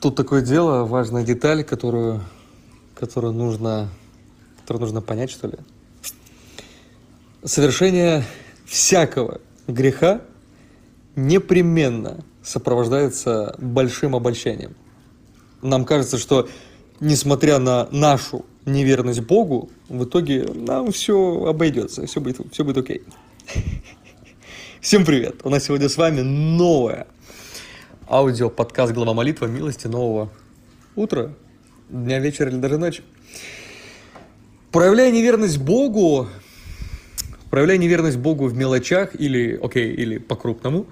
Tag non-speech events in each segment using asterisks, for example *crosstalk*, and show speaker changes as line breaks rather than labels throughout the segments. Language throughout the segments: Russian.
Тут такое дело, важная деталь, которую, которую нужно, которую нужно понять, что ли. Совершение всякого греха непременно сопровождается большим обольщением. Нам кажется, что несмотря на нашу неверность Богу, в итоге нам все обойдется, все будет, все будет окей. *laughs* Всем привет! У нас сегодня с вами новое аудио подкаст «Глава молитва» милости нового утра, дня, вечера или даже ночи. Проявляя неверность Богу, проявляя неверность Богу в мелочах или, окей, или по-крупному,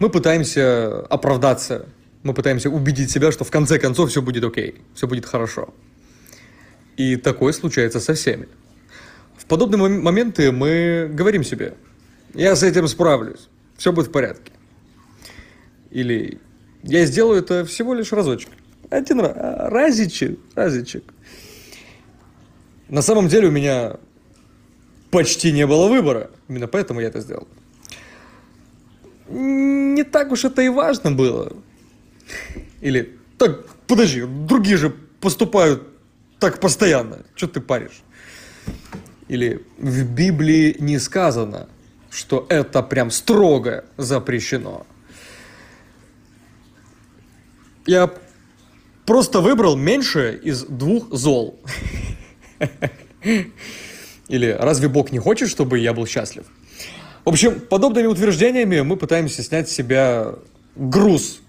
мы пытаемся оправдаться, мы пытаемся убедить себя, что в конце концов все будет окей, все будет хорошо. И такое случается со всеми. В подобные моменты мы говорим себе, я с этим справлюсь, все будет в порядке. Или я сделаю это всего лишь разочек. Один раз, разичек, разичек. На самом деле у меня почти не было выбора. Именно поэтому я это сделал. Не так уж это и важно было. Или, так, подожди, другие же поступают так постоянно. Что ты паришь? Или в Библии не сказано, что это прям строго запрещено. Я просто выбрал меньшее из двух зол. Или разве Бог не хочет, чтобы я был счастлив? В общем, подобными утверждениями мы пытаемся снять с себя груз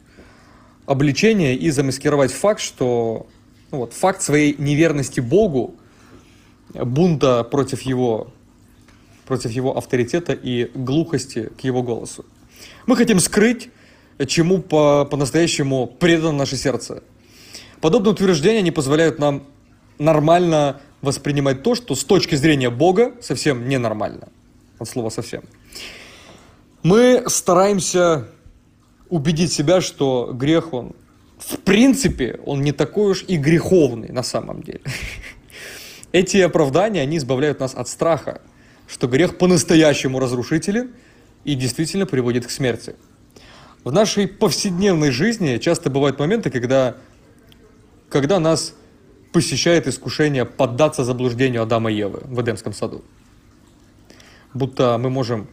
обличения и замаскировать факт, что ну вот, факт своей неверности Богу, бунта против его, против его авторитета и глухости к его голосу. Мы хотим скрыть чему по- по-настоящему предано наше сердце. Подобные утверждения не позволяют нам нормально воспринимать то, что с точки зрения Бога совсем ненормально. От слова совсем. Мы стараемся убедить себя, что грех, он в принципе, он не такой уж и греховный на самом деле. *laughs* Эти оправдания, они избавляют нас от страха, что грех по-настоящему разрушителен и действительно приводит к смерти. В нашей повседневной жизни часто бывают моменты, когда, когда нас посещает искушение поддаться заблуждению Адама и Евы в Эдемском саду. Будто мы можем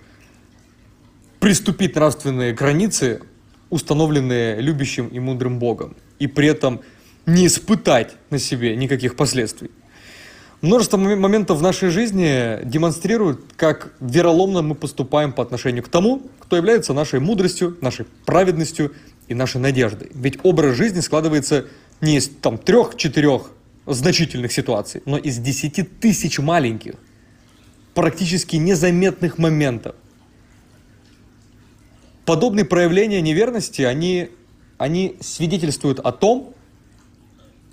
приступить нравственные границы, установленные любящим и мудрым Богом, и при этом не испытать на себе никаких последствий. Множество моментов в нашей жизни демонстрируют, как вероломно мы поступаем по отношению к тому, кто является нашей мудростью, нашей праведностью и нашей надеждой. Ведь образ жизни складывается не из там трех-четырех значительных ситуаций, но из десяти тысяч маленьких, практически незаметных моментов. Подобные проявления неверности, они, они свидетельствуют о том,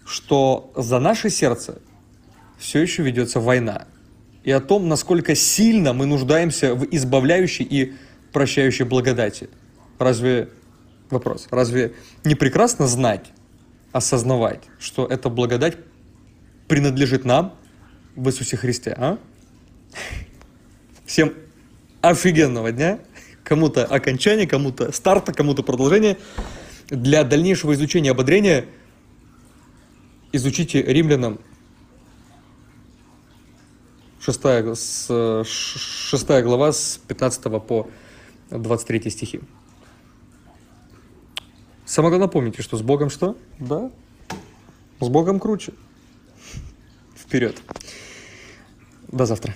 что за наше сердце все еще ведется война. И о том, насколько сильно мы нуждаемся в избавляющей и прощающей благодати. Разве, вопрос, разве не прекрасно знать, осознавать, что эта благодать принадлежит нам в Иисусе Христе, а? Всем офигенного дня, кому-то окончания, кому-то старта, кому-то продолжения. Для дальнейшего изучения ободрения изучите римлянам 6, с, 6 глава с 15 по 23 стихи. Самое главное помните, что с Богом что? Да, с Богом круче. Вперед. До завтра.